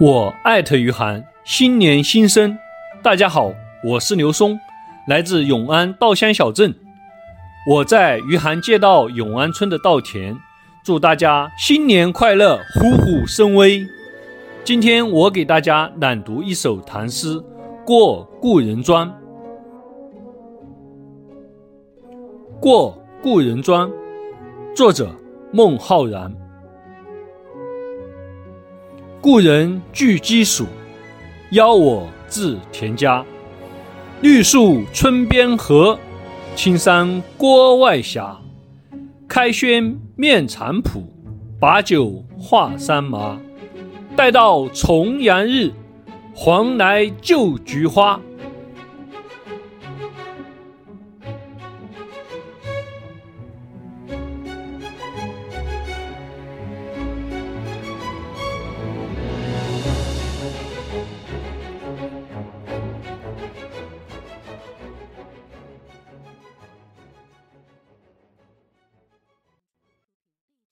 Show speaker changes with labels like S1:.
S1: 我艾特余杭，新年新生，大家好，我是刘松，来自永安稻香小镇。我在余杭街道永安村的稻田，祝大家新年快乐，虎虎生威。今天我给大家朗读一首唐诗《过故人庄》。过故人庄，作者孟浩然。故人具鸡黍，邀我至田家。绿树村边合，青山郭外斜。开轩面场圃，把酒话桑麻。待到重阳日，还来就菊花。